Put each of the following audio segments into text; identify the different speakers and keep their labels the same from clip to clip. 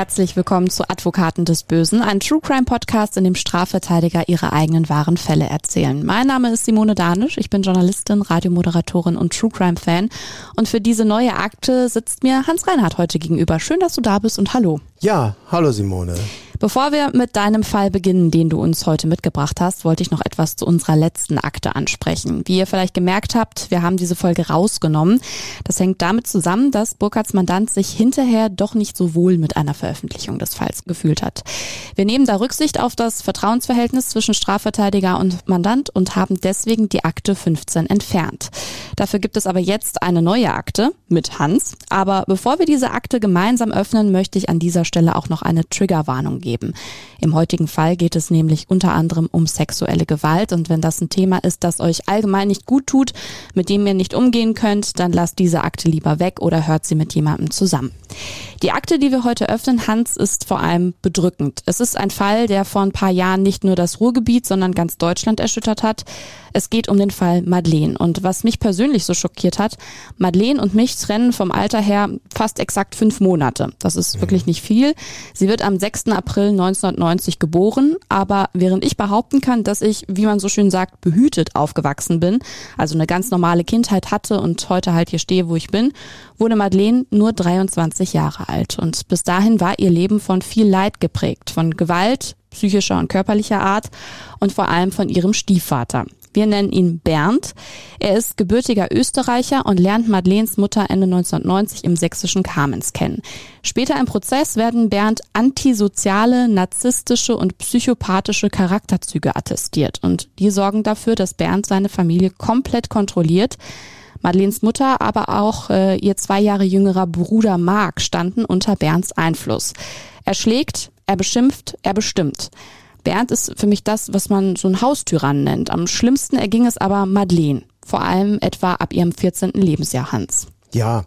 Speaker 1: Herzlich willkommen zu Advokaten des Bösen, ein True Crime Podcast, in dem Strafverteidiger ihre eigenen wahren Fälle erzählen. Mein Name ist Simone Danisch, ich bin Journalistin, Radiomoderatorin und True Crime Fan. Und für diese neue Akte sitzt mir Hans Reinhardt heute gegenüber. Schön, dass du da bist und hallo.
Speaker 2: Ja, hallo Simone.
Speaker 1: Bevor wir mit deinem Fall beginnen, den du uns heute mitgebracht hast, wollte ich noch etwas zu unserer letzten Akte ansprechen. Wie ihr vielleicht gemerkt habt, wir haben diese Folge rausgenommen. Das hängt damit zusammen, dass Burkhards Mandant sich hinterher doch nicht so wohl mit einer Veröffentlichung des Falls gefühlt hat. Wir nehmen da Rücksicht auf das Vertrauensverhältnis zwischen Strafverteidiger und Mandant und haben deswegen die Akte 15 entfernt. Dafür gibt es aber jetzt eine neue Akte mit Hans. Aber bevor wir diese Akte gemeinsam öffnen, möchte ich an dieser Stelle auch noch eine Triggerwarnung geben geben. Im heutigen Fall geht es nämlich unter anderem um sexuelle Gewalt und wenn das ein Thema ist, das euch allgemein nicht gut tut, mit dem ihr nicht umgehen könnt, dann lasst diese Akte lieber weg oder hört sie mit jemandem zusammen. Die Akte, die wir heute öffnen, Hans, ist vor allem bedrückend. Es ist ein Fall, der vor ein paar Jahren nicht nur das Ruhrgebiet, sondern ganz Deutschland erschüttert hat. Es geht um den Fall Madeleine. Und was mich persönlich so schockiert hat, Madeleine und mich trennen vom Alter her fast exakt fünf Monate. Das ist mhm. wirklich nicht viel. Sie wird am 6. April 1990 geboren, aber während ich behaupten kann, dass ich, wie man so schön sagt, behütet aufgewachsen bin, also eine ganz normale Kindheit hatte und heute halt hier stehe, wo ich bin, wurde Madeleine nur 23 Jahre alt. Und bis dahin war ihr Leben von viel Leid geprägt, von Gewalt, psychischer und körperlicher Art und vor allem von ihrem Stiefvater. Wir nennen ihn Bernd. Er ist gebürtiger Österreicher und lernt Madeleines Mutter Ende 1990 im sächsischen Kamenz kennen. Später im Prozess werden Bernd antisoziale, narzisstische und psychopathische Charakterzüge attestiert und die sorgen dafür, dass Bernd seine Familie komplett kontrolliert. Madeleines Mutter, aber auch äh, ihr zwei Jahre jüngerer Bruder Mark standen unter Bernds Einfluss. Er schlägt, er beschimpft, er bestimmt. Bernd ist für mich das, was man so ein Haustyrann nennt. Am schlimmsten erging es aber Madeleine, vor allem etwa ab ihrem 14. Lebensjahr Hans.
Speaker 2: Ja,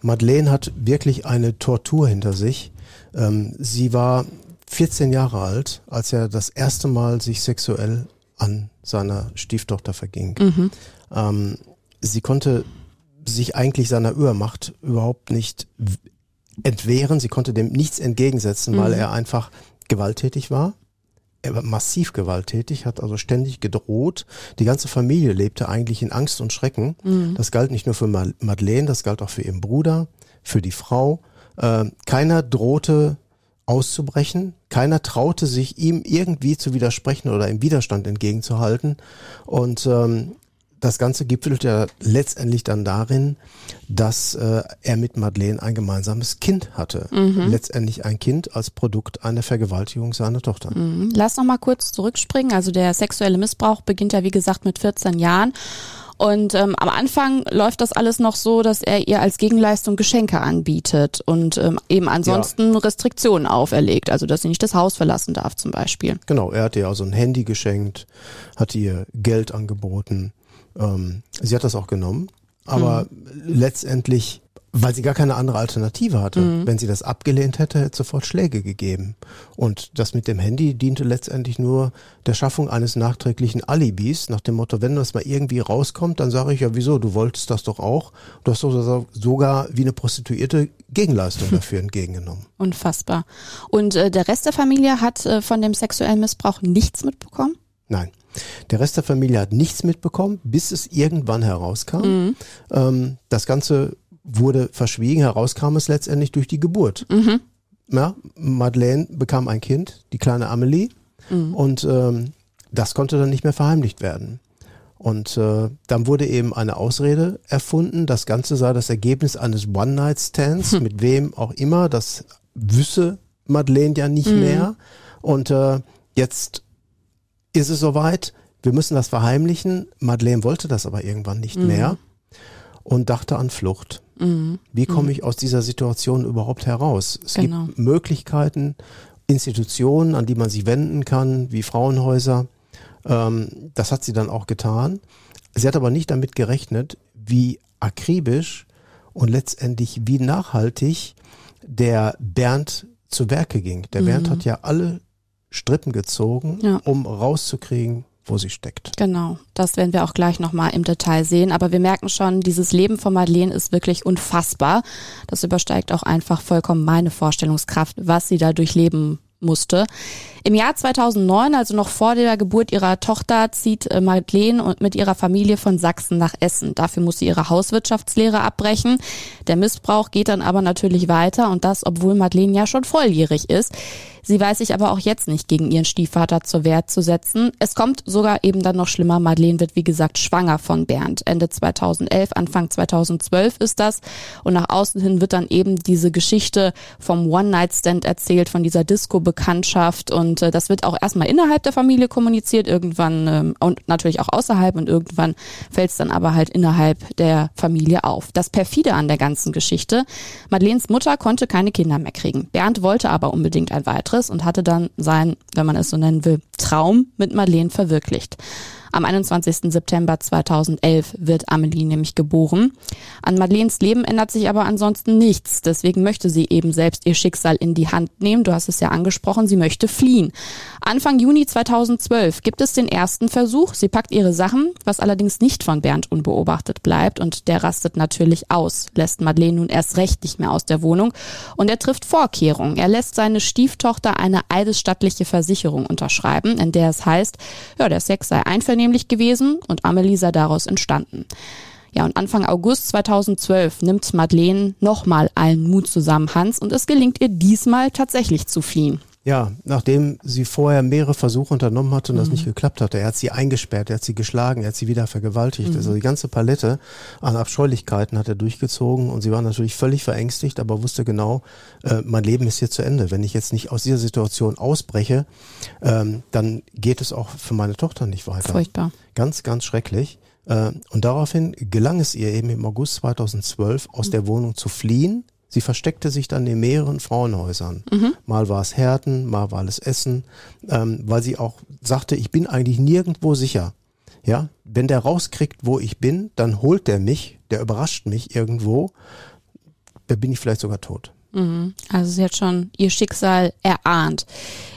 Speaker 2: Madeleine hat wirklich eine Tortur hinter sich. Ähm, sie war 14 Jahre alt, als er das erste Mal sich sexuell an seiner Stieftochter verging. Mhm. Ähm, sie konnte sich eigentlich seiner Übermacht überhaupt nicht entwehren. Sie konnte dem nichts entgegensetzen, mhm. weil er einfach gewalttätig war massiv gewalttätig, hat also ständig gedroht. Die ganze Familie lebte eigentlich in Angst und Schrecken. Mhm. Das galt nicht nur für Madeleine, das galt auch für ihren Bruder, für die Frau. Äh, keiner drohte auszubrechen. Keiner traute sich, ihm irgendwie zu widersprechen oder im Widerstand entgegenzuhalten. Und ähm, das Ganze gipfelt ja letztendlich dann darin, dass äh, er mit Madeleine ein gemeinsames Kind hatte. Mhm. Letztendlich ein Kind als Produkt einer Vergewaltigung seiner Tochter.
Speaker 1: Mhm. Lass noch mal kurz zurückspringen. Also der sexuelle Missbrauch beginnt ja wie gesagt mit 14 Jahren. Und ähm, am Anfang läuft das alles noch so, dass er ihr als Gegenleistung Geschenke anbietet und ähm, eben ansonsten ja. Restriktionen auferlegt, also dass sie nicht das Haus verlassen darf zum Beispiel.
Speaker 2: Genau, er hat ihr also ein Handy geschenkt, hat ihr Geld angeboten ähm, sie hat das auch genommen, aber mhm. letztendlich, weil sie gar keine andere Alternative hatte. Mhm. Wenn sie das abgelehnt hätte, hätte es sofort Schläge gegeben. Und das mit dem Handy diente letztendlich nur der Schaffung eines nachträglichen Alibis, nach dem Motto, wenn das mal irgendwie rauskommt, dann sage ich ja, wieso, du wolltest das doch auch. Du hast sogar wie eine Prostituierte Gegenleistung dafür entgegengenommen.
Speaker 1: Unfassbar. Und äh, der Rest der Familie hat äh, von dem sexuellen Missbrauch nichts mitbekommen?
Speaker 2: Nein. Der Rest der Familie hat nichts mitbekommen, bis es irgendwann herauskam. Mhm. Ähm, das Ganze wurde verschwiegen, herauskam es letztendlich durch die Geburt. Mhm. Ja, Madeleine bekam ein Kind, die kleine Amelie, mhm. und ähm, das konnte dann nicht mehr verheimlicht werden. Und äh, dann wurde eben eine Ausrede erfunden. Das Ganze sei das Ergebnis eines One-Night-Stands, hm. mit wem auch immer. Das wüsse Madeleine ja nicht mhm. mehr. Und äh, jetzt ist es soweit, wir müssen das verheimlichen. Madeleine wollte das aber irgendwann nicht mhm. mehr und dachte an Flucht. Mhm. Wie komme mhm. ich aus dieser Situation überhaupt heraus? Es genau. gibt Möglichkeiten, Institutionen, an die man sich wenden kann, wie Frauenhäuser. Ähm, das hat sie dann auch getan. Sie hat aber nicht damit gerechnet, wie akribisch und letztendlich wie nachhaltig der Bernd zu Werke ging. Der Bernd hat ja alle Strippen gezogen,
Speaker 1: Ja.
Speaker 2: um rauszukriegen, wo sie steckt.
Speaker 1: Genau, das werden wir auch gleich nochmal im Detail sehen. Aber wir merken schon, dieses Leben von Madeleine ist wirklich unfassbar. Das übersteigt auch einfach vollkommen meine Vorstellungskraft, was sie da durchleben musste. Im Jahr 2009, also noch vor der Geburt ihrer Tochter, zieht äh, Madeleine und mit ihrer Familie von Sachsen nach Essen. Dafür muss sie ihre Hauswirtschaftslehre abbrechen. Der Missbrauch geht dann aber natürlich weiter und das, obwohl Madeleine ja schon volljährig ist. Sie weiß sich aber auch jetzt nicht gegen ihren Stiefvater zur Wehr zu setzen. Es kommt sogar eben dann noch schlimmer. Madeleine wird, wie gesagt, schwanger von Bernd. Ende 2011, Anfang 2012 ist das. Und nach außen hin wird dann eben diese Geschichte vom One-Night-Stand erzählt, von dieser Disco-Bekanntschaft. Und äh, das wird auch erstmal innerhalb der Familie kommuniziert, irgendwann ähm, und natürlich auch außerhalb. Und irgendwann fällt es dann aber halt innerhalb der Familie auf. Das perfide an der ganzen Geschichte. Madeleines Mutter konnte keine Kinder mehr kriegen. Bernd wollte aber unbedingt ein weiteres und hatte dann sein, wenn man es so nennen will, Traum mit Madeleine verwirklicht. Am 21. September 2011 wird Amelie nämlich geboren. An Madeleines Leben ändert sich aber ansonsten nichts. Deswegen möchte sie eben selbst ihr Schicksal in die Hand nehmen. Du hast es ja angesprochen, sie möchte fliehen. Anfang Juni 2012 gibt es den ersten Versuch. Sie packt ihre Sachen, was allerdings nicht von Bernd unbeobachtet bleibt. Und der rastet natürlich aus, lässt Madeleine nun erst recht nicht mehr aus der Wohnung. Und er trifft Vorkehrungen. Er lässt seine Stieftochter eine eidesstattliche Versicherung unterschreiben, in der es heißt, ja, der Sex sei einvernehmlich gewesen und Amelie sei daraus entstanden. Ja, und Anfang August 2012 nimmt Madeleine nochmal allen Mut zusammen, Hans, und es gelingt ihr diesmal tatsächlich zu fliehen.
Speaker 2: Ja, nachdem sie vorher mehrere Versuche unternommen hatte und das nicht geklappt hatte, er hat sie eingesperrt, er hat sie geschlagen, er hat sie wieder vergewaltigt. Also die ganze Palette an Abscheulichkeiten hat er durchgezogen und sie war natürlich völlig verängstigt, aber wusste genau, äh, mein Leben ist hier zu Ende. Wenn ich jetzt nicht aus dieser Situation ausbreche, ähm, dann geht es auch für meine Tochter nicht weiter.
Speaker 1: Furchtbar.
Speaker 2: Ganz, ganz schrecklich. Äh, Und daraufhin gelang es ihr eben im August 2012 aus der Wohnung zu fliehen. Sie versteckte sich dann in mehreren Frauenhäusern. Mal war es Herten, mal war es Essen, ähm, weil sie auch sagte, ich bin eigentlich nirgendwo sicher. Ja, wenn der rauskriegt, wo ich bin, dann holt der mich, der überrascht mich irgendwo, da bin ich vielleicht sogar tot.
Speaker 1: Also sie hat schon ihr Schicksal erahnt.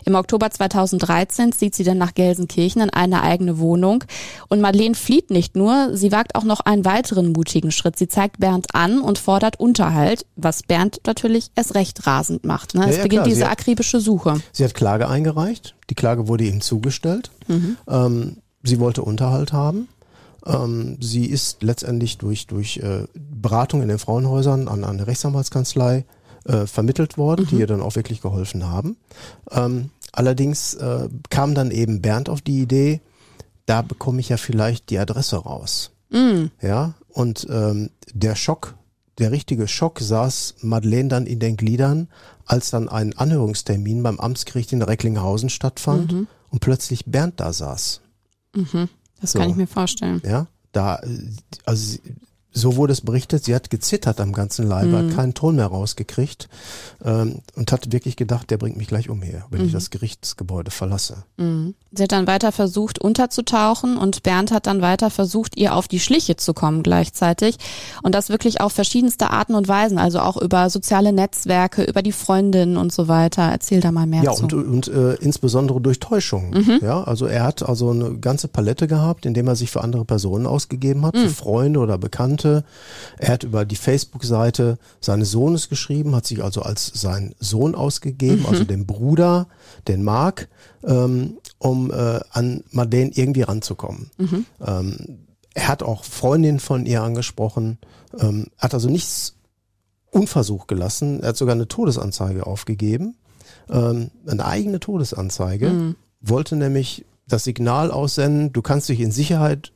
Speaker 1: Im Oktober 2013 zieht sie dann nach Gelsenkirchen in eine eigene Wohnung. Und Madeleine flieht nicht nur, sie wagt auch noch einen weiteren mutigen Schritt. Sie zeigt Bernd an und fordert Unterhalt, was Bernd natürlich erst recht rasend macht. Ne?
Speaker 2: Ja,
Speaker 1: es
Speaker 2: ja,
Speaker 1: beginnt
Speaker 2: klar,
Speaker 1: diese
Speaker 2: hat-
Speaker 1: akribische Suche.
Speaker 2: Sie hat Klage eingereicht. Die Klage wurde ihm zugestellt. Ähm, sie wollte Unterhalt haben. Ähm, sie ist letztendlich durch, durch äh, Beratung in den Frauenhäusern an eine Rechtsanwaltskanzlei äh, vermittelt worden, die ihr dann auch wirklich geholfen haben. Ähm, allerdings äh, kam dann eben Bernd auf die Idee, da bekomme ich ja vielleicht die Adresse raus. Ja, und ähm, der Schock, der richtige Schock saß Madeleine dann in den Gliedern, als dann ein Anhörungstermin beim Amtsgericht in Recklinghausen stattfand und plötzlich Bernd da saß.
Speaker 1: Das
Speaker 2: So.
Speaker 1: kann ich mir vorstellen.
Speaker 2: Ja, da, also so wurde es berichtet, sie hat gezittert am ganzen Leibe, hat keinen Ton mehr rausgekriegt ähm, und hat wirklich gedacht, der bringt mich gleich umher, wenn ich das Gerichtsgebäude verlasse.
Speaker 1: Sie hat dann weiter versucht, unterzutauchen und Bernd hat dann weiter versucht, ihr auf die Schliche zu kommen gleichzeitig. Und das wirklich auf verschiedenste Arten und Weisen, also auch über soziale Netzwerke, über die Freundinnen und so weiter. Erzähl da mal mehr
Speaker 2: Ja,
Speaker 1: zu.
Speaker 2: und, und äh, insbesondere durch Täuschung. Ja, also er hat also eine ganze Palette gehabt, indem er sich für andere Personen ausgegeben hat, für Freunde oder Bekannte. Er hat über die Facebook-Seite seines Sohnes geschrieben, hat sich also als sein Sohn ausgegeben, also den Bruder, den Mark, ähm, um äh, an Madeleine irgendwie ranzukommen. Ähm, er hat auch Freundinnen von ihr angesprochen, ähm, hat also nichts unversucht gelassen. Er hat sogar eine Todesanzeige aufgegeben, ähm, eine eigene Todesanzeige, wollte nämlich das Signal aussenden, du kannst dich in Sicherheit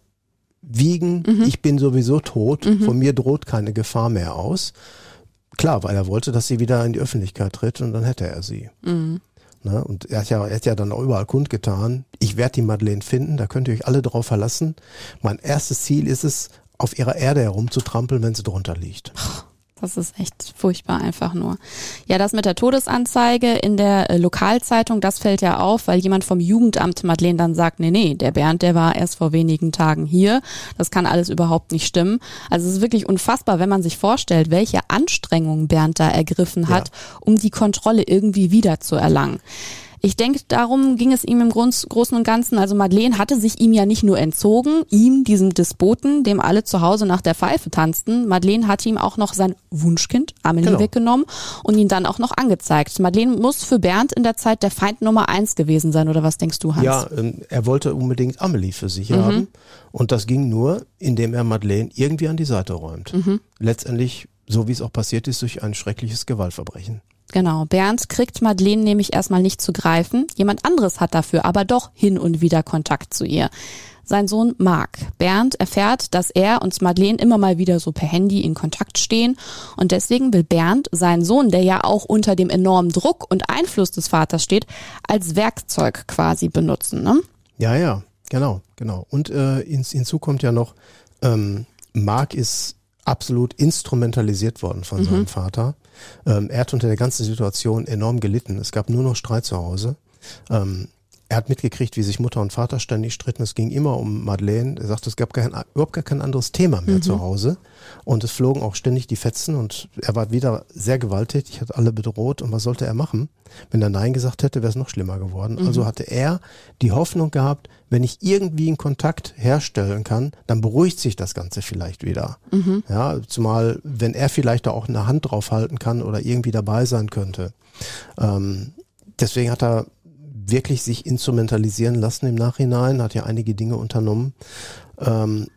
Speaker 2: wiegen, ich bin sowieso tot, von mir droht keine Gefahr mehr aus. Klar, weil er wollte, dass sie wieder in die Öffentlichkeit tritt und dann hätte er sie. Ne? Und er hat, ja, er hat ja dann auch überall kundgetan, ich werde die Madeleine finden, da könnt ihr euch alle drauf verlassen. Mein erstes Ziel ist es, auf ihrer Erde herumzutrampeln, wenn sie drunter liegt.
Speaker 1: Das ist echt furchtbar einfach nur. Ja, das mit der Todesanzeige in der äh, Lokalzeitung, das fällt ja auf, weil jemand vom Jugendamt Madeleine dann sagt, nee, nee, der Bernd, der war erst vor wenigen Tagen hier. Das kann alles überhaupt nicht stimmen. Also es ist wirklich unfassbar, wenn man sich vorstellt, welche Anstrengungen Bernd da ergriffen hat, ja. um die Kontrolle irgendwie wieder zu erlangen. Ich denke, darum ging es ihm im Großen und Ganzen. Also Madeleine hatte sich ihm ja nicht nur entzogen, ihm, diesem Despoten, dem alle zu Hause nach der Pfeife tanzten. Madeleine hatte ihm auch noch sein Wunschkind, Amelie, genau. weggenommen und ihn dann auch noch angezeigt. Madeleine muss für Bernd in der Zeit der Feind Nummer eins gewesen sein, oder was denkst du, Hans?
Speaker 2: Ja, ähm, er wollte unbedingt Amelie für sich mhm. haben. Und das ging nur, indem er Madeleine irgendwie an die Seite räumt. Mhm. Letztendlich, so wie es auch passiert ist, durch ein schreckliches Gewaltverbrechen.
Speaker 1: Genau. Bernd kriegt Madeleine nämlich erstmal nicht zu greifen. Jemand anderes hat dafür aber doch hin und wieder Kontakt zu ihr. Sein Sohn Mark. Bernd erfährt, dass er und Madeleine immer mal wieder so per Handy in Kontakt stehen. Und deswegen will Bernd seinen Sohn, der ja auch unter dem enormen Druck und Einfluss des Vaters steht, als Werkzeug quasi benutzen. Ne?
Speaker 2: Ja, ja, genau, genau. Und äh, hinzu kommt ja noch, ähm, Mark ist absolut instrumentalisiert worden von mhm. seinem Vater. Ähm, er hat unter der ganzen Situation enorm gelitten. Es gab nur noch Streit zu Hause. Ähm, er hat mitgekriegt, wie sich Mutter und Vater ständig stritten. Es ging immer um Madeleine. Er sagte, es gab kein, überhaupt gar kein anderes Thema mehr mhm. zu Hause. Und es flogen auch ständig die Fetzen und er war wieder sehr gewalttätig, hat alle bedroht. Und was sollte er machen? Wenn er Nein gesagt hätte, wäre es noch schlimmer geworden. Mhm. Also hatte er die Hoffnung gehabt, wenn ich irgendwie einen Kontakt herstellen kann, dann beruhigt sich das Ganze vielleicht wieder. Mhm. Ja, zumal, wenn er vielleicht da auch eine Hand drauf halten kann oder irgendwie dabei sein könnte. Ähm, deswegen hat er wirklich sich instrumentalisieren lassen im Nachhinein, hat ja einige Dinge unternommen. Ähm,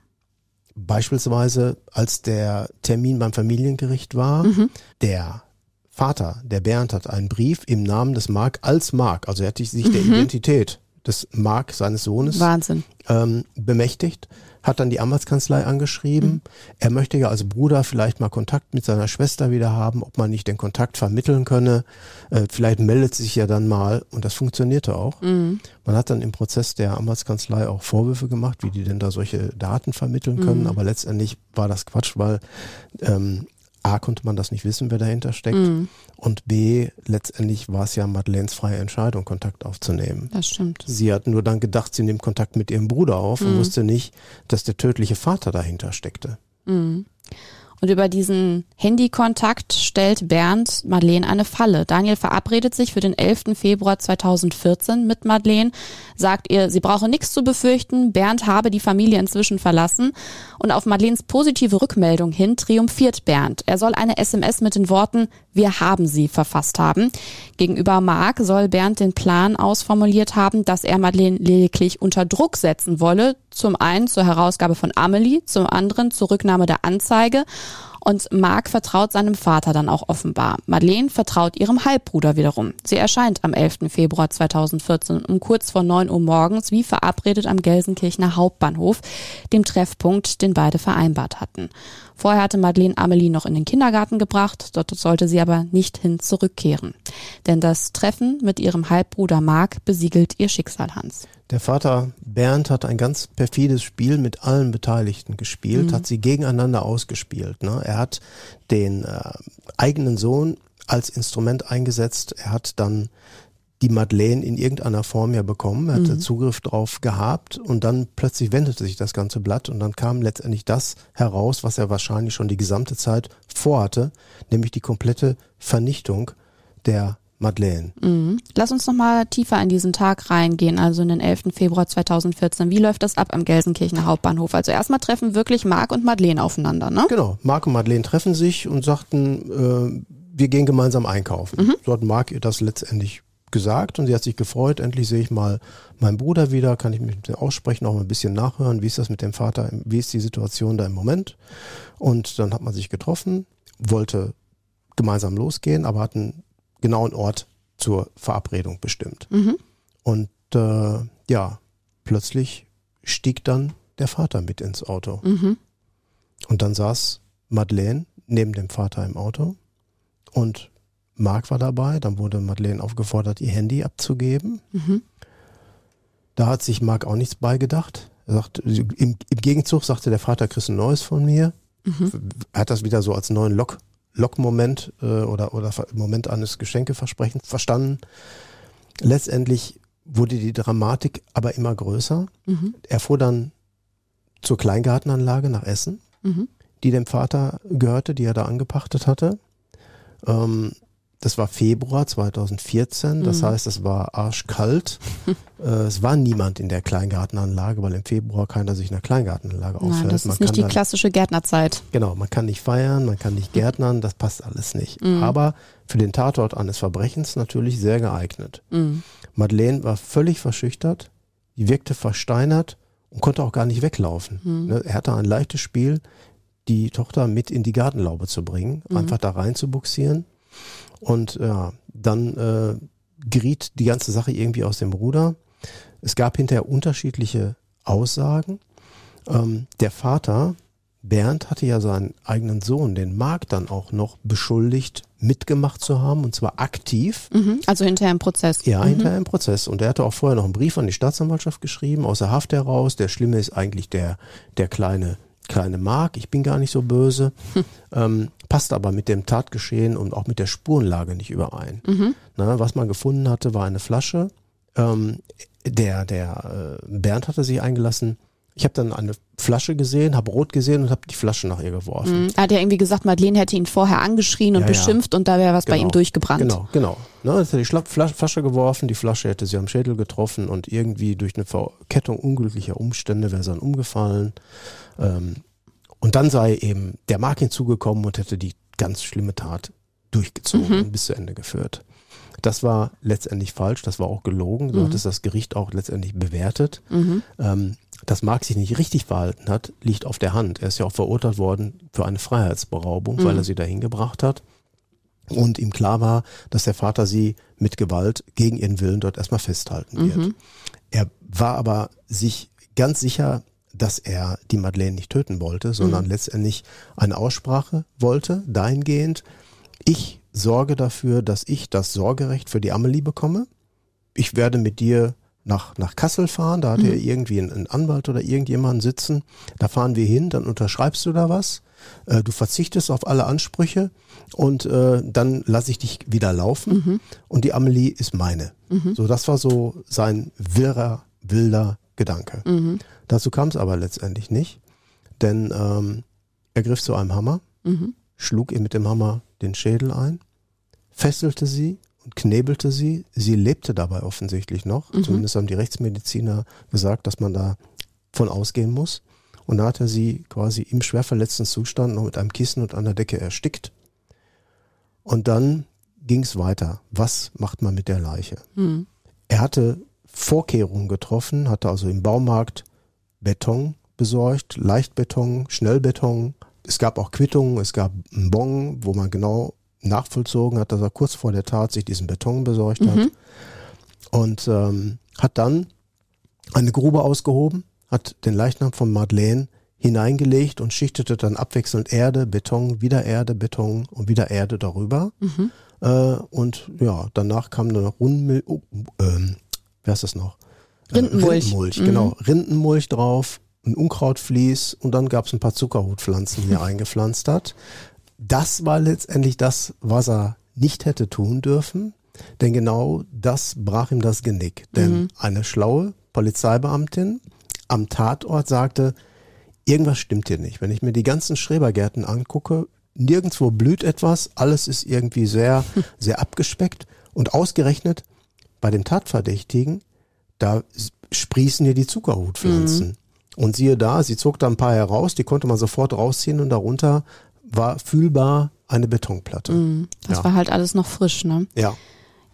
Speaker 2: beispielsweise, als der Termin beim Familiengericht war, mhm. der Vater, der Bernd, hat einen Brief im Namen des Mark als Mark, also er hat sich der mhm. Identität des Mark, seines Sohnes,
Speaker 1: Wahnsinn.
Speaker 2: Ähm, bemächtigt hat dann die Anwaltskanzlei angeschrieben. Mhm. Er möchte ja als Bruder vielleicht mal Kontakt mit seiner Schwester wieder haben, ob man nicht den Kontakt vermitteln könne. Äh, vielleicht meldet sich ja dann mal und das funktionierte auch. Mhm. Man hat dann im Prozess der Anwaltskanzlei auch Vorwürfe gemacht, wie die denn da solche Daten vermitteln können, mhm. aber letztendlich war das Quatsch, weil ähm, A konnte man das nicht wissen, wer dahinter steckt. Mhm. Und B, letztendlich war es ja Madeleines freie Entscheidung, Kontakt aufzunehmen.
Speaker 1: Das stimmt.
Speaker 2: Sie hat nur dann gedacht, sie nimmt Kontakt mit ihrem Bruder auf mhm. und wusste nicht, dass der tödliche Vater dahinter steckte.
Speaker 1: Mhm. Und über diesen Handykontakt stellt Bernd Madeleine eine Falle. Daniel verabredet sich für den 11. Februar 2014 mit Madeleine, sagt ihr, sie brauche nichts zu befürchten, Bernd habe die Familie inzwischen verlassen und auf Madeleines positive Rückmeldung hin triumphiert Bernd. Er soll eine SMS mit den Worten Wir haben sie verfasst haben. Gegenüber Mark soll Bernd den Plan ausformuliert haben, dass er Madeleine lediglich unter Druck setzen wolle, zum einen zur Herausgabe von Amelie, zum anderen zur Rücknahme der Anzeige und Mark vertraut seinem Vater dann auch offenbar. Madeleine vertraut ihrem Halbbruder wiederum. Sie erscheint am 11. Februar 2014 um kurz vor 9 Uhr morgens wie verabredet am Gelsenkirchener Hauptbahnhof, dem Treffpunkt, den beide vereinbart hatten. Vorher hatte Madeleine Amelie noch in den Kindergarten gebracht, dort sollte sie aber nicht hin zurückkehren. Denn das Treffen mit ihrem Halbbruder Mark besiegelt ihr Schicksal, Hans.
Speaker 2: Der Vater Bernd hat ein ganz perfides Spiel mit allen Beteiligten gespielt, mhm. hat sie gegeneinander ausgespielt. Ne? Er hat den äh, eigenen Sohn als Instrument eingesetzt. Er hat dann die Madeleine in irgendeiner Form ja bekommen. Er hatte mhm. Zugriff drauf gehabt und dann plötzlich wendete sich das ganze Blatt und dann kam letztendlich das heraus, was er wahrscheinlich schon die gesamte Zeit vorhatte, nämlich die komplette Vernichtung der Madeleine.
Speaker 1: Mhm. Lass uns nochmal tiefer in diesen Tag reingehen, also in den 11. Februar 2014. Wie läuft das ab am Gelsenkirchener Hauptbahnhof? Also erstmal treffen wirklich Marc und Madeleine aufeinander, ne?
Speaker 2: Genau, Marc und Madeleine treffen sich und sagten, äh, wir gehen gemeinsam einkaufen. Mhm. So hat Marc ihr das letztendlich gesagt und sie hat sich gefreut, endlich sehe ich mal meinen Bruder wieder, kann ich mich mit dem aussprechen, auch mal ein bisschen nachhören, wie ist das mit dem Vater, wie ist die Situation da im Moment. Und dann hat man sich getroffen, wollte gemeinsam losgehen, aber hatten genauen Ort zur Verabredung bestimmt. Mhm. Und äh, ja, plötzlich stieg dann der Vater mit ins Auto. Mhm. Und dann saß Madeleine neben dem Vater im Auto und Marc war dabei. Dann wurde Madeleine aufgefordert, ihr Handy abzugeben. Mhm. Da hat sich Marc auch nichts beigedacht. Er sagt, im, im Gegenzug sagte der Vater, kriegst ein neues von mir. Mhm. Er hat das wieder so als neuen Lock Lockmoment äh, oder, oder Moment eines Geschenkeversprechens verstanden. Letztendlich wurde die Dramatik aber immer größer.
Speaker 1: Mhm.
Speaker 2: Er fuhr dann zur Kleingartenanlage nach Essen,
Speaker 1: Mhm.
Speaker 2: die dem Vater gehörte, die er da angepachtet hatte. Ähm, das war Februar 2014, das
Speaker 1: Mhm.
Speaker 2: heißt, es war arschkalt. äh, es war niemand in der Kleingartenanlage, weil im Februar keiner sich in der Kleingartenanlage aufhält.
Speaker 1: Nein, das
Speaker 2: Man
Speaker 1: ist nicht
Speaker 2: kann
Speaker 1: die
Speaker 2: dann-
Speaker 1: klassische Gärtnerzeit.
Speaker 2: Genau, man kann nicht feiern, man kann nicht gärtnern, das passt alles nicht.
Speaker 1: Mhm.
Speaker 2: Aber für den Tatort eines Verbrechens natürlich sehr geeignet.
Speaker 1: Mhm.
Speaker 2: Madeleine war völlig verschüchtert, wirkte versteinert und konnte auch gar nicht weglaufen.
Speaker 1: Mhm.
Speaker 2: Ne, Er hatte ein leichtes Spiel, die Tochter mit in die Gartenlaube zu bringen,
Speaker 1: Mhm.
Speaker 2: einfach da rein zu buxieren. Und ja, dann äh, geriet die ganze Sache irgendwie aus dem Ruder. Es gab hinterher unterschiedliche Aussagen. Ähm, der Vater, Bernd, hatte ja seinen eigenen Sohn, den Marc, dann auch noch beschuldigt, mitgemacht zu haben, und zwar aktiv.
Speaker 1: Mhm. Also hinterher im Prozess.
Speaker 2: Ja,
Speaker 1: Mhm.
Speaker 2: hinterher im Prozess. Und er hatte auch vorher noch einen Brief an die Staatsanwaltschaft geschrieben, aus der Haft heraus. Der Schlimme ist eigentlich der, der kleine, kleine Mark. Ich bin gar nicht so böse. Ähm, passt aber mit dem Tatgeschehen und auch mit der Spurenlage nicht überein.
Speaker 1: Mhm.
Speaker 2: Na, was man gefunden hatte, war eine Flasche. Ähm, der, der äh, Bernd hatte sich eingelassen. Ich habe dann eine Flasche gesehen, habe rot gesehen und habe die Flasche nach ihr geworfen.
Speaker 1: Mhm. Er hat ja irgendwie gesagt, Madeleine hätte ihn vorher angeschrien und
Speaker 2: Ja, ja.
Speaker 1: beschimpft und da wäre was bei
Speaker 2: Genau.
Speaker 1: ihm durchgebrannt.
Speaker 2: Genau, genau. Ne, hat die Schla Flas Flasche geworfen, die Flasche hätte sie am Schädel getroffen und irgendwie durch eine Verkettung unglücklicher Umstände wäre sie dann umgefallen. Ähm, und dann sei eben der Mark hinzugekommen und hätte die ganz schlimme Tat durchgezogen
Speaker 1: Mhm.
Speaker 2: und bis zu Ende geführt. Das war letztendlich falsch, das war auch gelogen, so
Speaker 1: Mhm.
Speaker 2: hat es das Gericht auch letztendlich bewertet.
Speaker 1: Mhm.
Speaker 2: Ähm, dass Mark sich nicht richtig verhalten hat, liegt auf der Hand. Er ist ja auch verurteilt worden für eine Freiheitsberaubung, weil
Speaker 1: Mhm.
Speaker 2: er sie dahin gebracht hat. Und ihm klar war, dass der Vater sie mit Gewalt gegen ihren Willen dort erstmal festhalten wird.
Speaker 1: Mhm.
Speaker 2: Er war aber sich ganz sicher, dass er die Madeleine nicht töten wollte, sondern
Speaker 1: Mhm.
Speaker 2: letztendlich eine Aussprache wollte, dahingehend, ich sorge dafür, dass ich das Sorgerecht für die Amelie bekomme. Ich werde mit dir nach, nach Kassel fahren, da hat er irgendwie einen, einen Anwalt oder irgendjemanden sitzen. Da fahren wir hin, dann unterschreibst du da was. Äh, du verzichtest auf alle Ansprüche und äh, dann lasse ich dich wieder laufen
Speaker 1: Mhm.
Speaker 2: und die Amelie ist meine. So, das war so sein wirrer, wilder Gedanke.
Speaker 1: Mhm.
Speaker 2: Dazu kam es aber letztendlich nicht, denn ähm, er griff zu einem Hammer,
Speaker 1: Mhm.
Speaker 2: schlug ihr mit dem Hammer den Schädel ein, fesselte sie und knebelte sie. Sie lebte dabei offensichtlich noch.
Speaker 1: Mhm.
Speaker 2: Zumindest haben die Rechtsmediziner gesagt, dass man da von ausgehen muss. Und da hat er sie quasi im schwer verletzten Zustand noch mit einem Kissen und einer Decke erstickt. Und dann ging es weiter. Was macht man mit der Leiche?
Speaker 1: Mhm.
Speaker 2: Er hatte Vorkehrungen getroffen, hatte also im Baumarkt Beton besorgt, Leichtbeton, Schnellbeton. Es gab auch Quittungen, es gab einen Bon, wo man genau nachvollzogen hat, dass er kurz vor der Tat sich diesen Beton besorgt hat.
Speaker 1: Mhm.
Speaker 2: Und ähm, hat dann eine Grube ausgehoben, hat den Leichnam von Madeleine hineingelegt und schichtete dann abwechselnd Erde, Beton, wieder Erde, Beton und wieder Erde darüber.
Speaker 1: Mhm.
Speaker 2: Äh, und ja, danach kam dann noch Rundmilch, oh, wer ist das noch?
Speaker 1: Rindenmulch.
Speaker 2: Äh, Rindenmulch,
Speaker 1: Mhm.
Speaker 2: genau. Rindenmulch drauf, ein Unkrautvlies und dann gab es ein paar Zuckerhutpflanzen, die er eingepflanzt hat. Das war letztendlich das, was er nicht hätte tun dürfen, denn genau das brach ihm das Genick. Denn
Speaker 1: Mhm.
Speaker 2: eine schlaue Polizeibeamtin am Tatort sagte, irgendwas stimmt hier nicht. Wenn ich mir die ganzen Schrebergärten angucke, nirgendwo blüht etwas, alles ist irgendwie sehr, sehr abgespeckt und ausgerechnet bei dem Tatverdächtigen, da sprießen hier die Zuckerhutpflanzen. Und siehe da, sie zog da ein paar heraus, die konnte man sofort rausziehen und darunter war fühlbar eine Betonplatte.
Speaker 1: Mhm. Das
Speaker 2: Ja.
Speaker 1: war halt alles noch frisch, ne?
Speaker 2: Ja.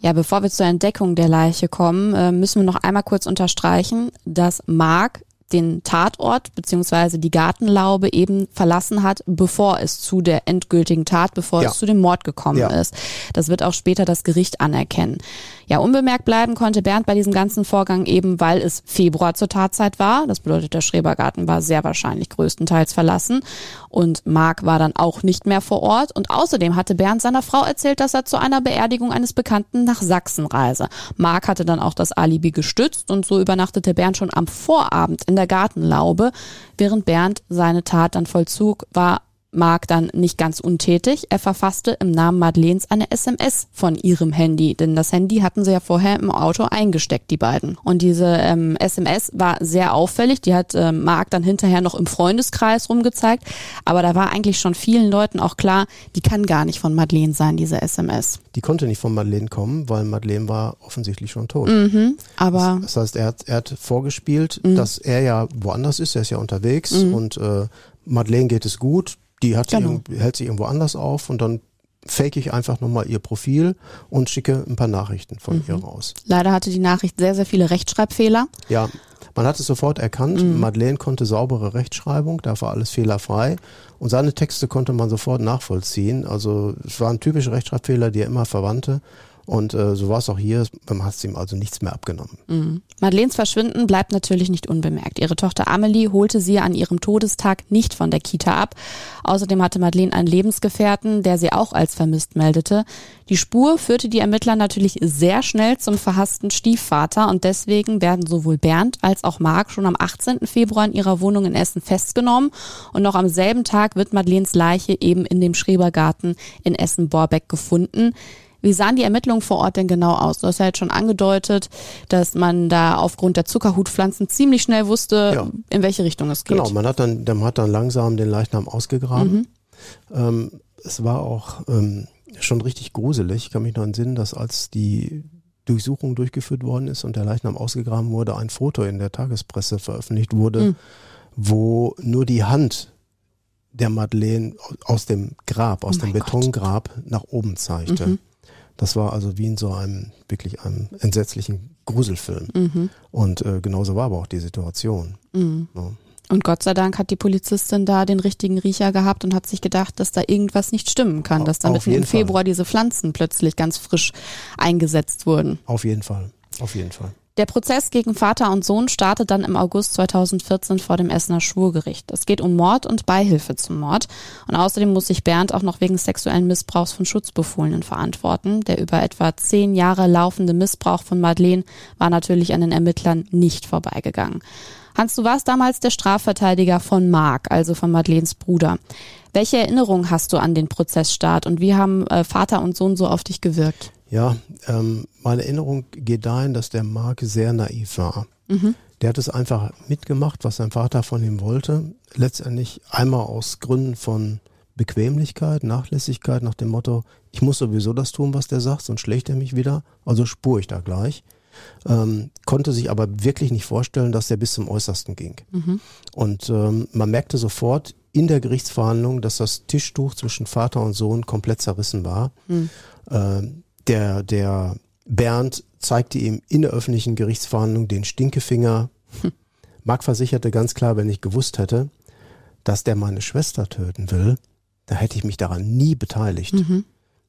Speaker 1: Ja, bevor wir zur Entdeckung der Leiche kommen, äh, müssen wir noch einmal kurz unterstreichen, dass Mark den Tatort beziehungsweise die Gartenlaube eben verlassen hat, bevor es zu der endgültigen Tat, bevor
Speaker 2: Ja.
Speaker 1: es zu dem Mord gekommen
Speaker 2: Ja.
Speaker 1: ist. Das wird auch später das Gericht anerkennen. Ja, unbemerkt bleiben konnte Bernd bei diesem ganzen Vorgang eben, weil es Februar zur Tatzeit war. Das bedeutet, der Schrebergarten war sehr wahrscheinlich größtenteils verlassen und Mark war dann auch nicht mehr vor Ort. Und außerdem hatte Bernd seiner Frau erzählt, dass er zu einer Beerdigung eines Bekannten nach Sachsen reise. Mark hatte dann auch das Alibi gestützt und so übernachtete Bernd schon am Vorabend in der Gartenlaube. Während Bernd seine Tat dann vollzog, war Mark dann nicht ganz untätig. Er verfasste im Namen Madeleines eine SMS von ihrem Handy, denn das Handy hatten sie ja vorher im Auto eingesteckt, die beiden. Und diese ähm, SMS war sehr auffällig. Die hat äh, Mark dann hinterher noch im Freundeskreis rumgezeigt. Aber da war eigentlich schon vielen Leuten auch klar, die kann gar nicht von Madeleine sein, diese SMS.
Speaker 2: Die konnte nicht von Madeleine kommen, weil Madeleine war offensichtlich schon tot.
Speaker 1: Mhm, aber
Speaker 2: Das heißt, er hat, er hat vorgespielt, dass er ja woanders ist, er ist ja unterwegs und äh, Madeleine geht es gut, die hat
Speaker 1: Genau.
Speaker 2: irgend- hält sich irgendwo anders auf und dann fake ich einfach nochmal ihr Profil und schicke ein paar Nachrichten von ihr raus.
Speaker 1: leider hatte die Nachricht sehr, sehr viele Rechtschreibfehler.
Speaker 2: Ja, man hat es sofort erkannt,
Speaker 1: Mhm.
Speaker 2: Madeleine konnte saubere Rechtschreibung, da war alles fehlerfrei und seine Texte konnte man sofort nachvollziehen. Also es waren typische Rechtschreibfehler, die er immer verwandte und äh, so war es auch hier, man hat ihm also nichts mehr abgenommen.
Speaker 1: Mhm. Madeleines Verschwinden bleibt natürlich nicht unbemerkt. Ihre Tochter Amelie holte sie an ihrem Todestag nicht von der Kita ab. Außerdem hatte Madeleine einen Lebensgefährten, der sie auch als vermisst meldete. Die Spur führte die Ermittler natürlich sehr schnell zum verhassten Stiefvater und deswegen werden sowohl Bernd als auch Marc schon am 18. Februar in ihrer Wohnung in Essen festgenommen und noch am selben Tag wird Madeleines Leiche eben in dem Schrebergarten in Essen-Borbeck gefunden. Wie sahen die Ermittlungen vor Ort denn genau aus? Du hast ja jetzt schon angedeutet, dass man da aufgrund der Zuckerhutpflanzen ziemlich schnell wusste,
Speaker 2: Ja.
Speaker 1: in welche Richtung es geht.
Speaker 2: Genau, man hat dann, man hat dann langsam den Leichnam ausgegraben. Ähm, es war auch ähm, schon richtig gruselig. Ich kann mich noch entsinnen, dass als die Durchsuchung durchgeführt worden ist und der Leichnam ausgegraben wurde, ein Foto in der Tagespresse veröffentlicht wurde, wo nur die Hand der Madeleine aus dem Grab, aus
Speaker 1: Oh
Speaker 2: dem
Speaker 1: mein Gott.
Speaker 2: Betongrab nach oben zeigte. Das war also wie in so einem wirklich einem entsetzlichen Gruselfilm.
Speaker 1: Mhm.
Speaker 2: Und äh, genauso war aber auch die Situation. Ja.
Speaker 1: Und Gott sei Dank hat die Polizistin da den richtigen Riecher gehabt und hat sich gedacht, dass da irgendwas nicht stimmen kann, dass da mitten im
Speaker 2: jeden Fall.
Speaker 1: Februar diese Pflanzen plötzlich ganz frisch eingesetzt wurden.
Speaker 2: Auf jeden Fall. Auf jeden Fall.
Speaker 1: Der Prozess gegen Vater und Sohn startet dann im August 2014 vor dem Essener Schwurgericht. Es geht um Mord und Beihilfe zum Mord. Und außerdem muss sich Bernd auch noch wegen sexuellen Missbrauchs von Schutzbefohlenen verantworten. Der über etwa zehn Jahre laufende Missbrauch von Madeleine war natürlich an den Ermittlern nicht vorbeigegangen. Hans, du warst damals der Strafverteidiger von Marc, also von Madeleines Bruder. Welche Erinnerung hast du an den Prozessstart und wie haben äh, Vater und Sohn so auf dich gewirkt?
Speaker 2: Ja, ähm, meine Erinnerung geht dahin, dass der Mark sehr naiv war. Der hat es einfach mitgemacht, was sein Vater von ihm wollte. Letztendlich einmal aus Gründen von Bequemlichkeit, Nachlässigkeit nach dem Motto, ich muss sowieso das tun, was der sagt, sonst schlägt er mich wieder, also spur ich da gleich. Ähm, konnte sich aber wirklich nicht vorstellen, dass der bis zum Äußersten ging. Und ähm, man merkte sofort in der Gerichtsverhandlung, dass das Tischtuch zwischen Vater und Sohn komplett zerrissen war. Ähm, der, der Bernd zeigte ihm in der öffentlichen Gerichtsverhandlung den Stinkefinger. Marc versicherte ganz klar, wenn ich gewusst hätte, dass der meine Schwester töten will, da hätte ich mich daran nie beteiligt.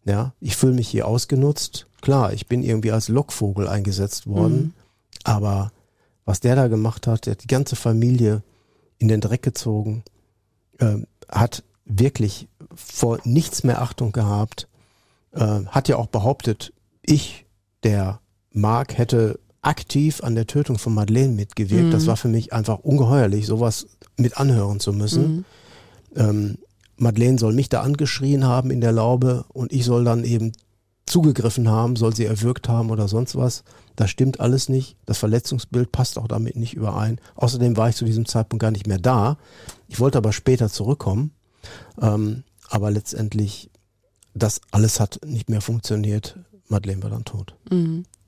Speaker 2: Ja, ich fühle mich hier ausgenutzt. Klar, ich bin irgendwie als Lockvogel eingesetzt worden, aber was der da gemacht hat, der hat die ganze Familie in den Dreck gezogen, ähm, hat wirklich vor nichts mehr Achtung gehabt, äh, hat ja auch behauptet, ich, der Mark, hätte aktiv an der Tötung von Madeleine mitgewirkt. Das war für mich einfach ungeheuerlich, sowas mit anhören zu müssen. Ähm, Madeleine soll mich da angeschrien haben in der Laube und ich soll dann eben zugegriffen haben, soll sie erwürgt haben oder sonst was. Das stimmt alles nicht. Das Verletzungsbild passt auch damit nicht überein. Außerdem war ich zu diesem Zeitpunkt gar nicht mehr da. Ich wollte aber später zurückkommen. Ähm, aber letztendlich, das alles hat nicht mehr funktioniert. Madeleine war dann tot.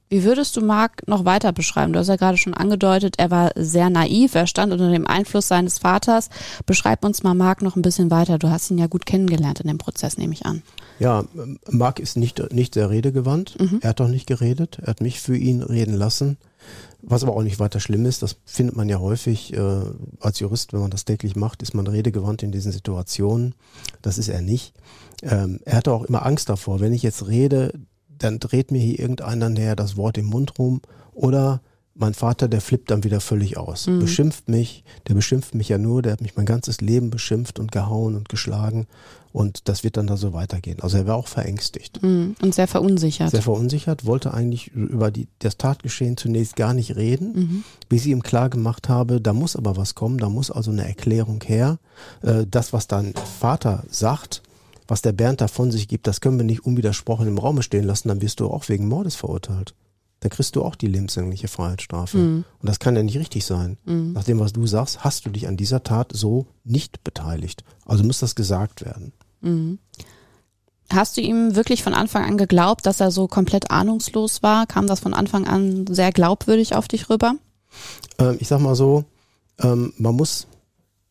Speaker 1: Wie würdest du Marc noch weiter beschreiben? Du hast ja gerade schon angedeutet, er war sehr naiv, er stand unter dem Einfluss seines Vaters. Beschreib uns mal Marc noch ein bisschen weiter. Du hast ihn ja gut kennengelernt in dem Prozess, nehme ich an.
Speaker 2: Ja, Marc ist nicht, nicht sehr redegewandt. Er hat doch nicht geredet. Er hat mich für ihn reden lassen. Was aber auch nicht weiter schlimm ist, das findet man ja häufig äh, als Jurist, wenn man das täglich macht, ist man redegewandt in diesen Situationen. Das ist er nicht. Ähm, er hatte auch immer Angst davor, wenn ich jetzt rede, dann dreht mir hier irgendeiner näher das Wort im Mund rum oder mein Vater, der flippt dann wieder völlig aus,
Speaker 1: Mhm.
Speaker 2: beschimpft mich, der beschimpft mich ja nur, der hat mich mein ganzes Leben beschimpft und gehauen und geschlagen und das wird dann da so weitergehen. Also er war auch verängstigt.
Speaker 1: Mhm. Und sehr verunsichert.
Speaker 2: Sehr verunsichert, wollte eigentlich über die, das Tatgeschehen zunächst gar nicht reden,
Speaker 1: Mhm.
Speaker 2: bis ich ihm klar gemacht habe, da muss aber was kommen, da muss also eine Erklärung her. Äh, das, was dein Vater sagt, was der Bernd da von sich gibt, das können wir nicht unwidersprochen im Raume stehen lassen, dann wirst du auch wegen Mordes verurteilt. Dann kriegst du auch die lebenslängliche Freiheitsstrafe.
Speaker 1: Mhm.
Speaker 2: Und das kann ja nicht richtig sein.
Speaker 1: Mhm.
Speaker 2: Nach dem, was du sagst, hast du dich an dieser Tat so nicht beteiligt. Also muss das gesagt werden.
Speaker 1: Mhm. Hast du ihm wirklich von Anfang an geglaubt, dass er so komplett ahnungslos war? Kam das von Anfang an sehr glaubwürdig auf dich rüber?
Speaker 2: Ähm, ich sag mal so, ähm, man muss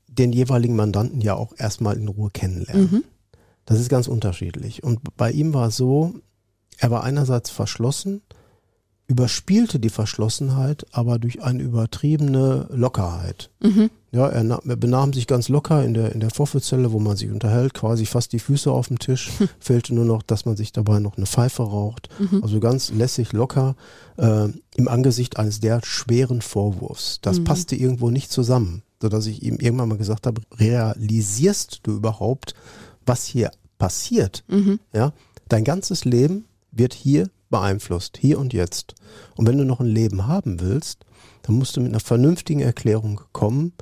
Speaker 2: den jeweiligen Mandanten ja auch erstmal in Ruhe kennenlernen. Das ist ganz unterschiedlich. Und bei ihm war es so, er war einerseits verschlossen, überspielte die Verschlossenheit, aber durch eine übertriebene Lockerheit.
Speaker 1: Mhm.
Speaker 2: Ja, er, er benahm sich ganz locker in der, in der Vorführzelle, wo man sich unterhält, quasi fast die Füße auf dem Tisch. Fehlte nur noch, dass man sich dabei noch eine Pfeife raucht.
Speaker 1: Mhm.
Speaker 2: Also ganz lässig, locker, äh, im Angesicht eines der schweren Vorwurfs. Das
Speaker 1: Mhm.
Speaker 2: passte irgendwo nicht zusammen, sodass ich ihm irgendwann mal gesagt habe, realisierst du überhaupt, was hier passiert?
Speaker 1: Mhm.
Speaker 2: Ja, dein ganzes Leben wird hier beeinflusst, hier und jetzt. Und wenn du noch ein Leben haben willst, dann musst du mit einer vernünftigen Erklärung kommen,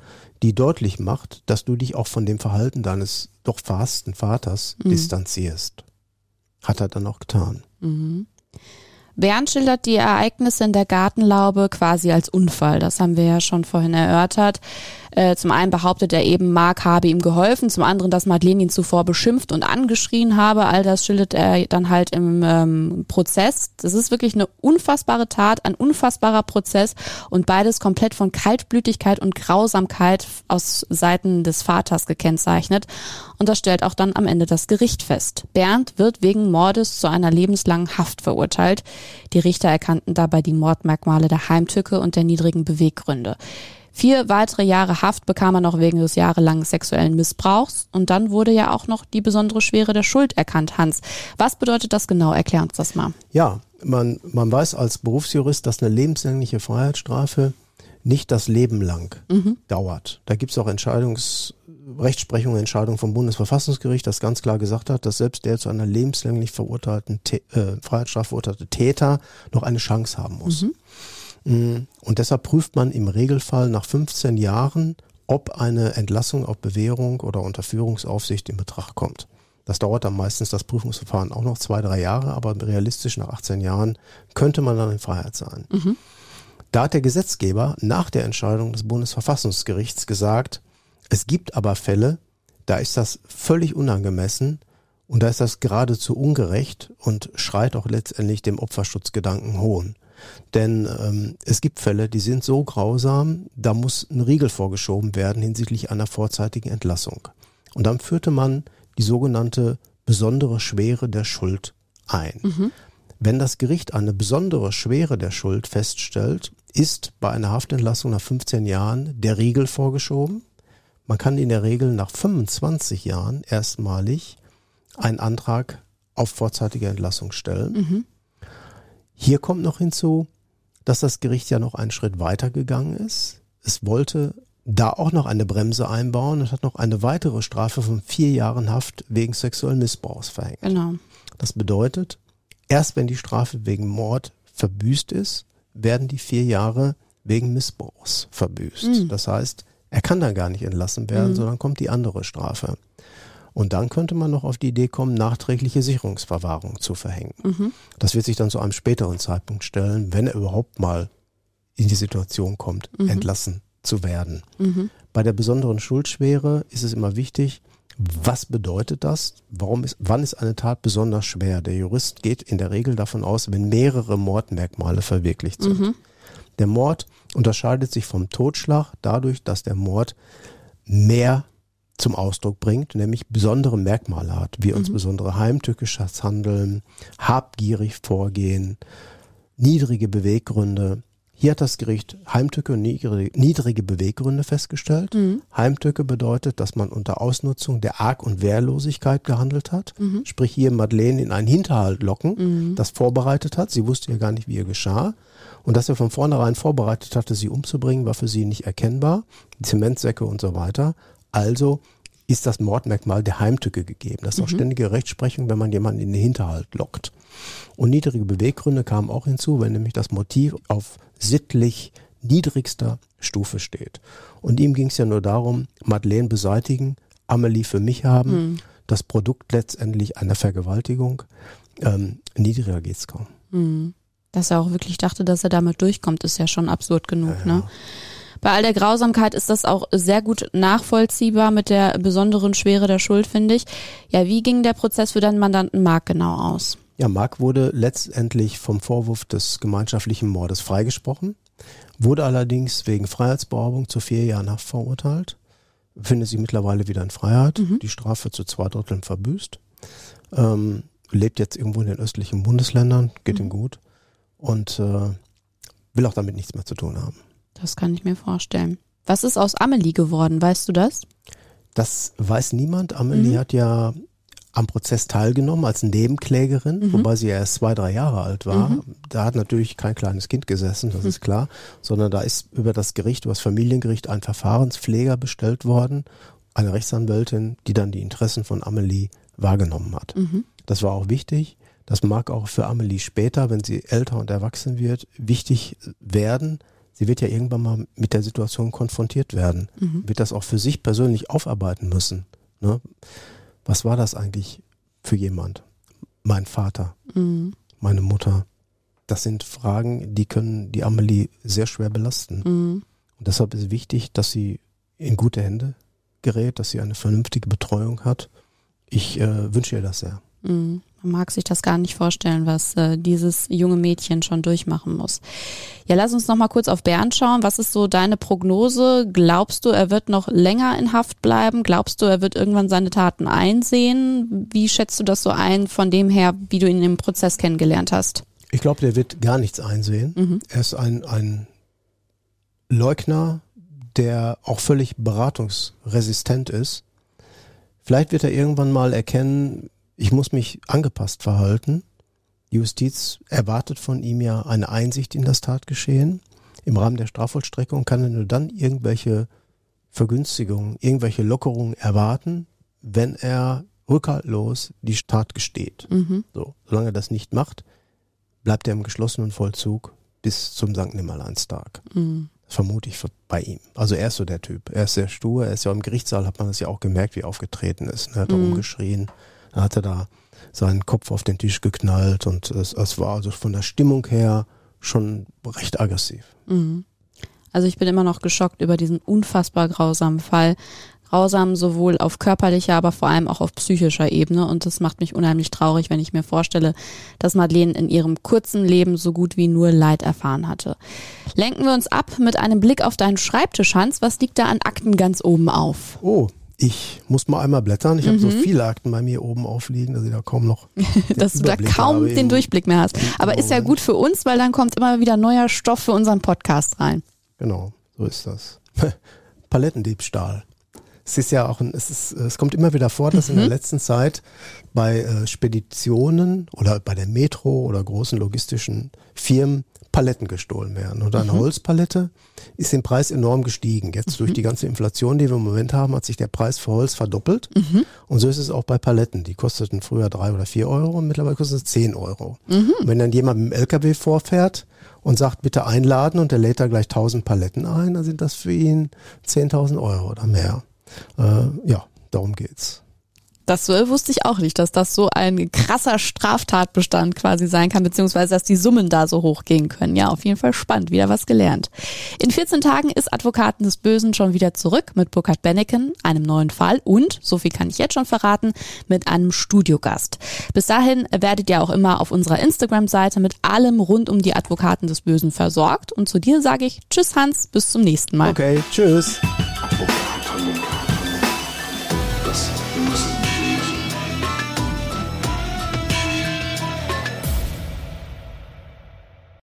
Speaker 2: die deutlich macht, dass du dich auch von dem Verhalten deines doch verhassten Vaters
Speaker 1: Mhm.
Speaker 2: distanzierst. Hat er dann auch getan.
Speaker 1: Mhm. Bernd schildert die Ereignisse in der Gartenlaube quasi als Unfall. Das haben wir ja schon vorhin erörtert. Äh, zum einen behauptet er eben, Mark habe ihm geholfen, zum anderen, dass Madeleine ihn zuvor beschimpft und angeschrien habe. All das schildert er dann halt im ähm, Prozess. Das ist wirklich eine unfassbare Tat, ein unfassbarer Prozess und beides komplett von Kaltblütigkeit und Grausamkeit aus Seiten des Vaters gekennzeichnet. Und das stellt auch dann am Ende das Gericht fest. Bernd wird wegen Mordes zu einer lebenslangen Haft verurteilt. Die Richter erkannten dabei die Mordmerkmale der Heimtücke und der niedrigen Beweggründe. Vier weitere Jahre Haft bekam er noch wegen des jahrelangen sexuellen Missbrauchs. Und dann wurde ja auch noch die besondere Schwere der Schuld erkannt, Hans. Was bedeutet das genau? Erklär uns das mal.
Speaker 2: Ja, man, man weiß als Berufsjurist, dass eine lebenslängliche Freiheitsstrafe nicht das Leben lang
Speaker 1: Mhm.
Speaker 2: dauert. Da gibt es auch Entscheidungs, Rechtsprechung, Entscheidung vom Bundesverfassungsgericht, das ganz klar gesagt hat, dass selbst der zu einer lebenslänglich verurteilten äh, Freiheitsstrafe verurteilte Täter noch eine Chance haben muss. Mm, Und deshalb prüft man im Regelfall nach 15 Jahren, ob eine Entlassung auf Bewährung oder Unterführungsaufsicht in Betracht kommt. Das dauert dann meistens das Prüfungsverfahren auch noch zwei, drei Jahre, aber realistisch nach 18 Jahren könnte man dann in Freiheit sein.
Speaker 1: Mhm.
Speaker 2: Da hat der Gesetzgeber nach der Entscheidung des Bundesverfassungsgerichts gesagt, es gibt aber Fälle, da ist das völlig unangemessen und da ist das geradezu ungerecht und schreit auch letztendlich dem Opferschutzgedanken Hohn. Denn ähm, es gibt Fälle, die sind so grausam, da muss ein Riegel vorgeschoben werden hinsichtlich einer vorzeitigen Entlassung. Und dann führte man die sogenannte besondere Schwere der Schuld ein.
Speaker 1: Mhm.
Speaker 2: Wenn das Gericht eine besondere Schwere der Schuld feststellt, ist bei einer Haftentlassung nach 15 Jahren der Riegel vorgeschoben. Man kann in der Regel nach 25 Jahren erstmalig einen Antrag auf vorzeitige Entlassung stellen.
Speaker 1: Mhm.
Speaker 2: Hier kommt noch hinzu, dass das Gericht ja noch einen Schritt weiter gegangen ist. Es wollte da auch noch eine Bremse einbauen und hat noch eine weitere Strafe von vier Jahren Haft wegen sexuellen Missbrauchs verhängt.
Speaker 1: Genau.
Speaker 2: Das bedeutet, erst wenn die Strafe wegen Mord verbüßt ist, werden die vier Jahre wegen Missbrauchs verbüßt.
Speaker 1: Mhm.
Speaker 2: Das heißt, er kann dann gar nicht entlassen werden,
Speaker 1: Mhm.
Speaker 2: sondern kommt die andere Strafe. Und dann könnte man noch auf die Idee kommen, nachträgliche Sicherungsverwahrung zu verhängen.
Speaker 1: Mhm.
Speaker 2: Das wird sich dann zu einem späteren Zeitpunkt stellen, wenn er überhaupt mal in die Situation kommt,
Speaker 1: Mhm.
Speaker 2: entlassen zu werden.
Speaker 1: Mhm.
Speaker 2: Bei der besonderen Schuldschwere ist es immer wichtig, was bedeutet das? Warum ist, wann ist eine Tat besonders schwer? Der Jurist geht in der Regel davon aus, wenn mehrere Mordmerkmale verwirklicht sind.
Speaker 1: Mhm.
Speaker 2: Der Mord unterscheidet sich vom Totschlag dadurch, dass der Mord mehr zum Ausdruck bringt, nämlich besondere Merkmale hat, wie insbesondere heimtückisches Handeln, habgierig vorgehen, niedrige Beweggründe. Hier hat das Gericht Heimtücke und niedrige, Beweggründe festgestellt.
Speaker 1: Mhm.
Speaker 2: Heimtücke bedeutet, dass man unter Ausnutzung der Arg- und Wehrlosigkeit gehandelt hat.
Speaker 1: Mhm.
Speaker 2: Sprich hier Madeleine in einen Hinterhalt locken,
Speaker 1: Mhm.
Speaker 2: das vorbereitet hat. Sie wusste ja gar nicht, wie ihr geschah. Und dass er von vornherein vorbereitet hatte, sie umzubringen, war für sie nicht erkennbar. Zementsäcke und so weiter. Also ist das Mordmerkmal der Heimtücke gegeben. Das ist auch ständige Rechtsprechung, wenn man jemanden in den Hinterhalt lockt. Und niedrige Beweggründe kamen auch hinzu, wenn nämlich das Motiv auf sittlich niedrigster Stufe steht. Und ihm ging es ja nur darum, Madeleine beseitigen, Amelie für mich haben, das Produkt letztendlich einer Vergewaltigung. Ähm, niedriger geht's kaum.
Speaker 1: Dass er auch wirklich dachte, dass er damit durchkommt, ist ja schon absurd genug, ne? Bei all der Grausamkeit ist das auch sehr gut nachvollziehbar mit der besonderen Schwere der Schuld, finde ich. Ja, wie ging der Prozess für deinen Mandanten Marc genau aus?
Speaker 2: Ja, Mark wurde letztendlich vom Vorwurf des gemeinschaftlichen Mordes freigesprochen, wurde allerdings wegen Freiheitsberaubung zu vier Jahren Haft verurteilt, befindet sich mittlerweile wieder in Freiheit, die Strafe zu zwei Dritteln verbüßt, ähm, lebt jetzt irgendwo in den östlichen Bundesländern, geht ihm gut und äh, will auch damit nichts mehr zu tun haben.
Speaker 1: Das kann ich mir vorstellen. Was ist aus Amelie geworden, weißt du das?
Speaker 2: Das weiß niemand. Amelie hat ja am Prozess teilgenommen als Nebenklägerin, wobei sie erst zwei, drei Jahre alt war. Da hat natürlich kein kleines Kind gesessen, das ist klar, sondern da ist über das Gericht, über das Familiengericht ein Verfahrenspfleger bestellt worden, eine Rechtsanwältin, die dann die Interessen von Amelie wahrgenommen hat. Das war auch wichtig. Das mag auch für Amelie später, wenn sie älter und erwachsen wird, wichtig werden. Sie wird ja irgendwann mal mit der Situation konfrontiert werden, wird das auch für sich persönlich aufarbeiten müssen. Ne? Was war das eigentlich für jemand? Mein Vater, meine Mutter. Das sind Fragen, die können die Amelie sehr schwer belasten. Und deshalb ist wichtig, dass sie in gute Hände gerät, dass sie eine vernünftige Betreuung hat. Ich äh, wünsche ihr das sehr.
Speaker 1: Mhm. Man mag sich das gar nicht vorstellen, was äh, dieses junge Mädchen schon durchmachen muss. Ja, lass uns noch mal kurz auf Bernd schauen. Was ist so deine Prognose? Glaubst du, er wird noch länger in Haft bleiben? Glaubst du, er wird irgendwann seine Taten einsehen? Wie schätzt du das so ein von dem her, wie du ihn im Prozess kennengelernt hast?
Speaker 2: Ich glaube, der wird gar nichts einsehen. Er ist ein, ein Leugner, der auch völlig beratungsresistent ist. Vielleicht wird er irgendwann mal erkennen, ich muss mich angepasst verhalten. Die Justiz erwartet von ihm ja eine Einsicht in das Tatgeschehen. Im Rahmen der Strafvollstreckung kann er nur dann irgendwelche Vergünstigungen, irgendwelche Lockerungen erwarten, wenn er rückhaltlos die Tat gesteht. So, solange er das nicht macht, bleibt er im geschlossenen Vollzug bis zum St. Nimmerleinstag. Das vermute ich bei ihm. Also er ist so der Typ. Er ist sehr stur. Er ist ja im Gerichtssaal, hat man das ja auch gemerkt, wie er aufgetreten ist. Er hat da rumgeschrien. Dann hat er da seinen Kopf auf den Tisch geknallt und es, es war also von der Stimmung her schon recht aggressiv.
Speaker 1: Also ich bin immer noch geschockt über diesen unfassbar grausamen Fall. Grausam sowohl auf körperlicher, aber vor allem auch auf psychischer Ebene. Und das macht mich unheimlich traurig, wenn ich mir vorstelle, dass Madeleine in ihrem kurzen Leben so gut wie nur Leid erfahren hatte. Lenken wir uns ab mit einem Blick auf deinen Schreibtisch, Hans. Was liegt da an Akten ganz oben auf?
Speaker 2: Oh, ich muss mal einmal blättern. Ich habe so viele Akten bei mir oben aufliegen, dass ich da kaum noch den
Speaker 1: Dass du da kaum den Durchblick mehr hast. Aber ist ja gut für uns, weil dann kommt immer wieder neuer Stoff für unseren Podcast rein.
Speaker 2: Genau, so ist das. Palettendiebstahl. Es ist ja auch ein, es ist, es kommt immer wieder vor, dass in der letzten Zeit bei äh, Speditionen oder bei der Metro oder großen logistischen Firmen Paletten gestohlen werden. Und eine Holzpalette ist im Preis enorm gestiegen. Jetzt durch die ganze Inflation, die wir im Moment haben, hat sich der Preis für Holz verdoppelt. Und so ist es auch bei Paletten. Die kosteten früher drei oder vier Euro und mittlerweile kostet es zehn Euro. Und wenn dann jemand mit dem LKW vorfährt und sagt, bitte einladen und der lädt da gleich 1000 Paletten ein, dann sind das für ihn 10.000 Euro oder mehr. Äh, ja, darum geht's.
Speaker 1: Das wusste ich auch nicht, dass das so ein krasser Straftatbestand quasi sein kann, beziehungsweise dass die Summen da so hoch gehen können. Ja, auf jeden Fall spannend, wieder was gelernt. In 14 Tagen ist Advokaten des Bösen schon wieder zurück mit Burkhard Benneken, einem neuen Fall und, so viel kann ich jetzt schon verraten, mit einem Studiogast. Bis dahin werdet ihr auch immer auf unserer Instagram-Seite mit allem rund um die Advokaten des Bösen versorgt. Und zu dir sage ich Tschüss Hans, bis zum nächsten Mal.
Speaker 2: Okay, tschüss.